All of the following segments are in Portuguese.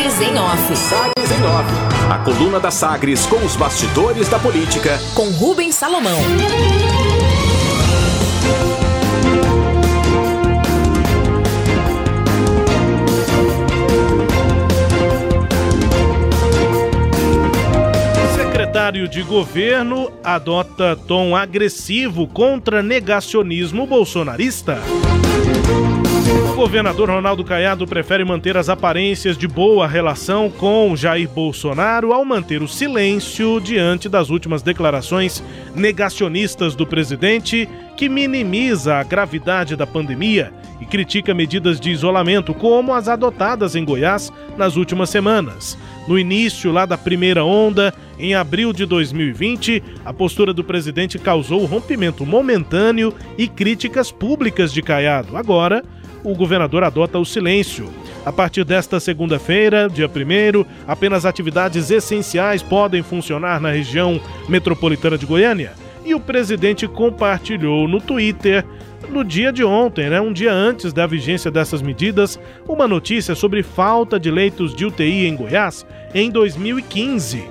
Sagres em Off. Sagres em Off. A coluna da Sagres com os bastidores da política. Com Rubens Salomão. secretário de governo adota tom agressivo contra negacionismo bolsonarista. O governador Ronaldo Caiado prefere manter as aparências de boa relação com Jair Bolsonaro ao manter o silêncio diante das últimas declarações negacionistas do presidente, que minimiza a gravidade da pandemia e critica medidas de isolamento como as adotadas em Goiás nas últimas semanas. No início lá da primeira onda, em abril de 2020, a postura do presidente causou rompimento momentâneo e críticas públicas de Caiado. Agora, o governador adota o silêncio. A partir desta segunda-feira, dia 1, apenas atividades essenciais podem funcionar na região metropolitana de Goiânia. E o presidente compartilhou no Twitter, no dia de ontem, né, um dia antes da vigência dessas medidas, uma notícia sobre falta de leitos de UTI em Goiás em 2015.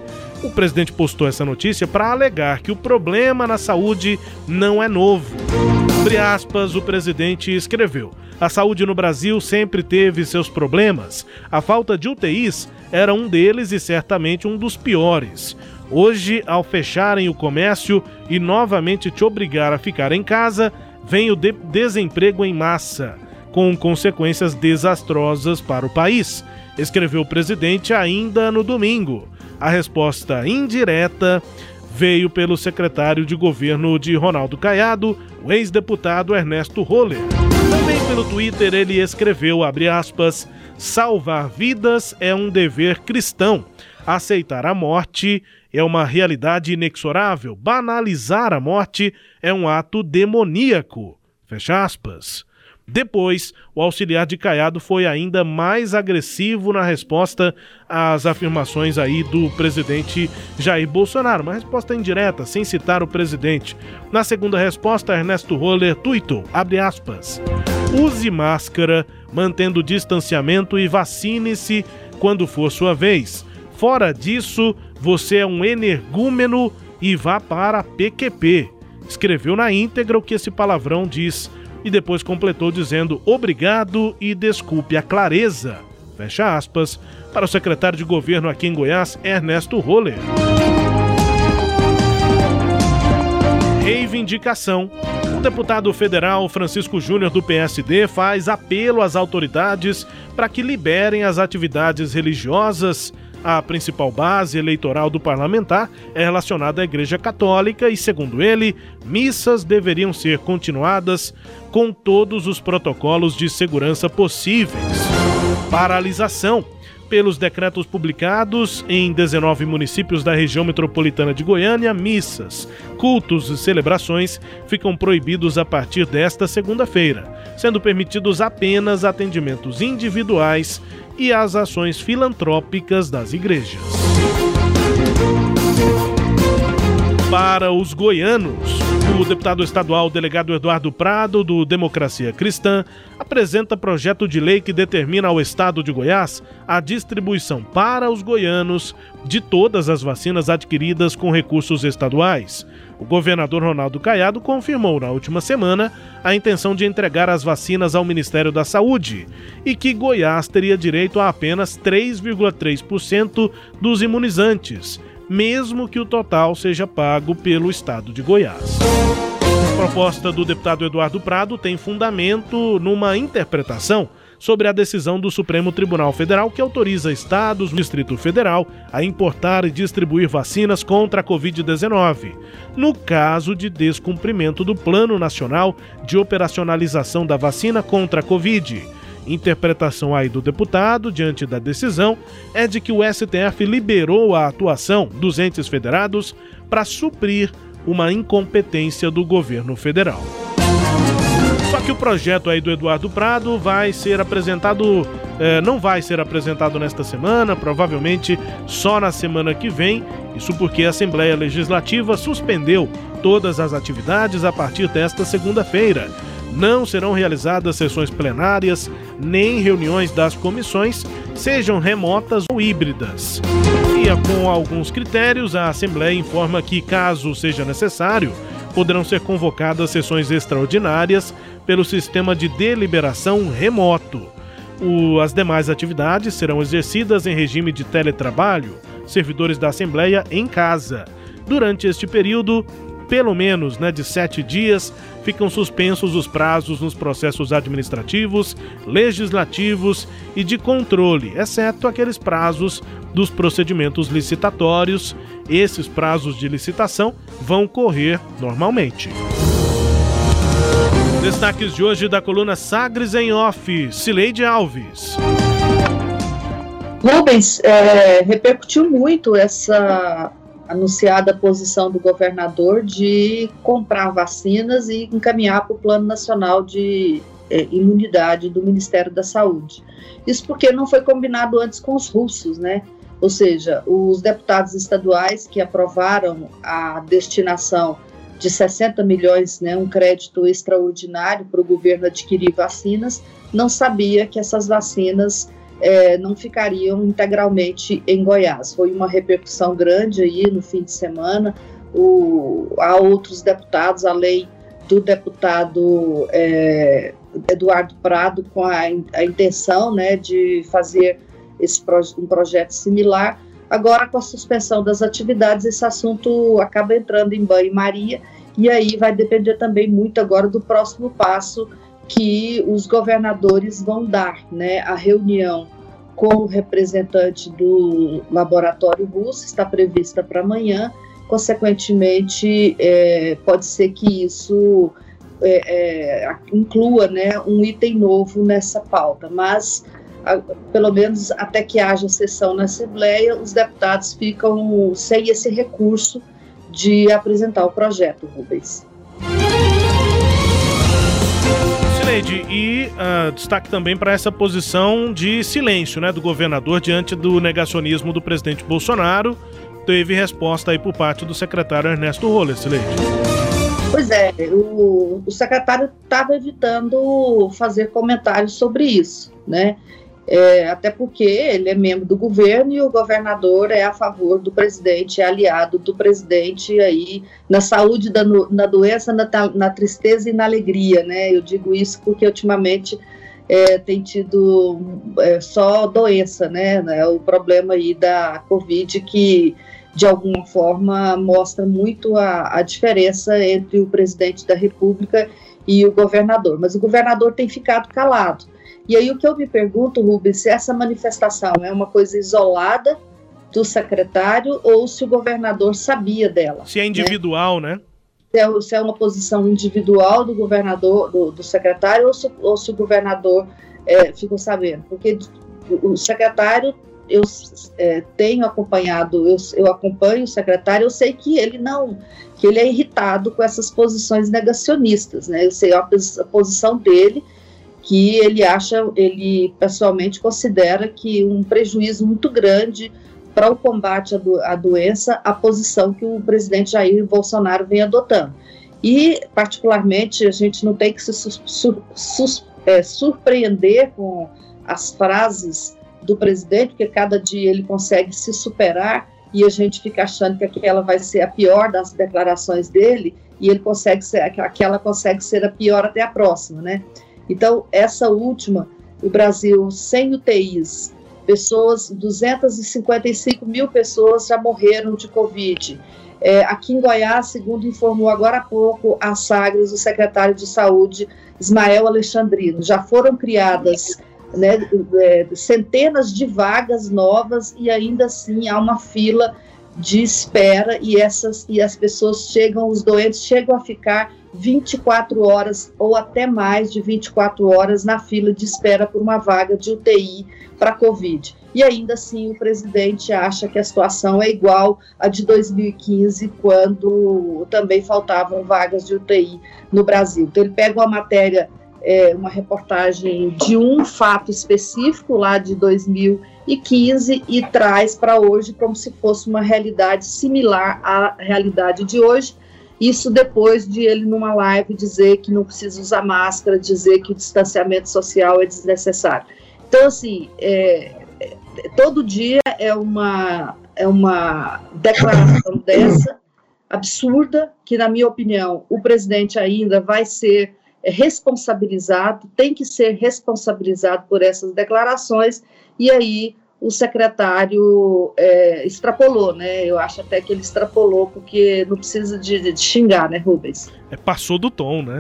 O presidente postou essa notícia para alegar que o problema na saúde não é novo. Abre aspas, o presidente escreveu. A saúde no Brasil sempre teve seus problemas. A falta de UTIs era um deles e certamente um dos piores. Hoje, ao fecharem o comércio e novamente te obrigar a ficar em casa, vem o de desemprego em massa, com consequências desastrosas para o país, escreveu o presidente ainda no domingo. A resposta indireta veio pelo secretário de governo de Ronaldo Caiado, o ex-deputado Ernesto Roller. Também pelo Twitter ele escreveu, aspas, salvar vidas é um dever cristão. Aceitar a morte é uma realidade inexorável. Banalizar a morte é um ato demoníaco. Fecha aspas. Depois, o auxiliar de Caiado foi ainda mais agressivo na resposta às afirmações aí do presidente Jair Bolsonaro, uma resposta indireta, sem citar o presidente. Na segunda resposta, Ernesto Roller tuitou, abre aspas, use máscara, mantendo distanciamento e vacine-se quando for sua vez. Fora disso, você é um energúmeno e vá para a PQP. Escreveu na íntegra o que esse palavrão diz e depois completou dizendo obrigado e desculpe a clareza. Fecha aspas, para o secretário de governo aqui em Goiás, Ernesto Roller. Reivindicação. O deputado federal Francisco Júnior do PSD faz apelo às autoridades para que liberem as atividades religiosas a principal base eleitoral do parlamentar é relacionada à Igreja Católica e, segundo ele, missas deveriam ser continuadas com todos os protocolos de segurança possíveis. Paralisação. Pelos decretos publicados em 19 municípios da região metropolitana de Goiânia, missas, cultos e celebrações ficam proibidos a partir desta segunda-feira, sendo permitidos apenas atendimentos individuais e as ações filantrópicas das igrejas. Para os goianos, o deputado estadual delegado Eduardo Prado, do Democracia Cristã, apresenta projeto de lei que determina ao estado de Goiás a distribuição para os goianos de todas as vacinas adquiridas com recursos estaduais. O governador Ronaldo Caiado confirmou na última semana a intenção de entregar as vacinas ao Ministério da Saúde e que Goiás teria direito a apenas 3,3% dos imunizantes, mesmo que o total seja pago pelo estado de Goiás. A proposta do deputado Eduardo Prado tem fundamento numa interpretação sobre a decisão do Supremo Tribunal Federal que autoriza estados do Distrito Federal a importar e distribuir vacinas contra a Covid-19, no caso de descumprimento do Plano Nacional de Operacionalização da Vacina contra a Covid. Interpretação aí do deputado diante da decisão é de que o STF liberou a atuação dos entes federados para suprir uma incompetência do governo federal. Só que o projeto aí do Eduardo Prado vai ser apresentado, eh, não vai ser apresentado nesta semana, provavelmente só na semana que vem. Isso porque a Assembleia Legislativa suspendeu todas as atividades a partir desta segunda-feira. Não serão realizadas sessões plenárias nem reuniões das comissões, sejam remotas ou híbridas. E com alguns critérios, a Assembleia informa que, caso seja necessário, poderão ser convocadas sessões extraordinárias pelo sistema de deliberação remoto. O, as demais atividades serão exercidas em regime de teletrabalho, servidores da Assembleia em casa. Durante este período, pelo menos né, de sete dias, ficam suspensos os prazos nos processos administrativos, legislativos e de controle, exceto aqueles prazos dos procedimentos licitatórios. Esses prazos de licitação vão correr normalmente. Destaques de hoje da coluna Sagres em Off, Cileide Alves. Rubens, é, repercutiu muito essa anunciada posição do governador de comprar vacinas e encaminhar para o Plano Nacional de é, Imunidade do Ministério da Saúde. Isso porque não foi combinado antes com os russos, né? Ou seja, os deputados estaduais que aprovaram a destinação de 60 milhões, né, um crédito extraordinário para o governo adquirir vacinas, não sabia que essas vacinas é, não ficariam integralmente em Goiás. Foi uma repercussão grande aí no fim de semana. O, há outros deputados, além do deputado é, Eduardo Prado, com a, a intenção né, de fazer esse um projeto similar. Agora, com a suspensão das atividades, esse assunto acaba entrando em banho-maria, e aí vai depender também muito agora do próximo passo que os governadores vão dar, né? A reunião com o representante do laboratório russo está prevista para amanhã. Consequentemente, é, pode ser que isso é, é, inclua né, um item novo nessa pauta, mas a, pelo menos até que haja sessão na Assembleia, os deputados ficam sem esse recurso de apresentar o projeto, Rubens. Sineide, e uh, destaque também para essa posição de silêncio né, do governador diante do negacionismo do presidente Bolsonaro. Teve resposta aí por parte do secretário Ernesto Roller, Sineide. Pois é, o, o secretário estava evitando fazer comentários sobre isso, né? É, até porque ele é membro do governo e o governador é a favor do presidente, é aliado do presidente aí na saúde, da, na doença, na, na tristeza e na alegria, né? Eu digo isso porque ultimamente é, tem tido é, só doença, né? né? O problema aí da Covid que de alguma forma mostra muito a, a diferença entre o presidente da República e o governador. Mas o governador tem ficado calado. E aí o que eu me pergunto, Rubens, se essa manifestação é uma coisa isolada do secretário ou se o governador sabia dela. Se é individual, né? né? Se, é, se é, uma posição individual do governador, do, do secretário, ou se, ou se o governador é, ficou sabendo. Porque o secretário, eu é, tenho acompanhado, eu, eu acompanho o secretário, eu sei que ele não, que ele é irritado com essas posições negacionistas, né? Eu sei a, a posição dele que ele acha, ele pessoalmente considera que um prejuízo muito grande para o combate à, do, à doença a posição que o presidente Jair Bolsonaro vem adotando. E, particularmente, a gente não tem que se é, surpreender com as frases do presidente, porque cada dia ele consegue se superar e a gente fica achando que aquela vai ser a pior das declarações dele e ele consegue ser, aquela consegue ser a pior até a próxima, né? Então, essa última, o Brasil sem UTIs, pessoas, 255 mil pessoas já morreram de Covid. É, aqui em Goiás, segundo informou agora há pouco a Sagres, o secretário de Saúde, Ismael Alexandrino, já foram criadas né, é, centenas de vagas novas e ainda assim há uma fila de espera e essas e as pessoas chegam, os doentes chegam a ficar 24 horas ou até mais de 24 horas na fila de espera por uma vaga de UTI para Covid. E ainda assim o presidente acha que a situação é igual à de 2015, quando também faltavam vagas de UTI no Brasil. Então ele pega uma matéria, é, uma reportagem de um fato específico lá de 2015 e traz para hoje como se fosse uma realidade similar à realidade de hoje Isso depois de ele, numa live, dizer que não precisa usar máscara, dizer que o distanciamento social é desnecessário. Então, assim, é, é, todo dia é uma, é uma declaração dessa, absurda, que, na minha opinião, o presidente ainda vai ser responsabilizado, tem que ser responsabilizado por essas declarações, e aí o secretário é, extrapolou, né? Eu acho até que ele extrapolou, porque não precisa de, de xingar, né, Rubens? É, passou do tom, né?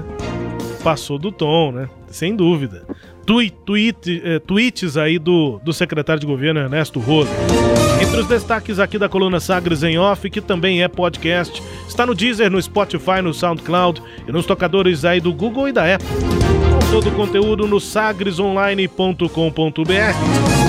Passou do tom, né? Sem dúvida. Tweet, tweet, é, tweets aí do, do secretário de governo Ernesto Rosa. Entre os destaques aqui da coluna Sagres em Off, que também é podcast, está no Deezer, no Spotify, no SoundCloud e nos tocadores aí do Google e da Apple. Todo o conteúdo no sagresonline.com.br.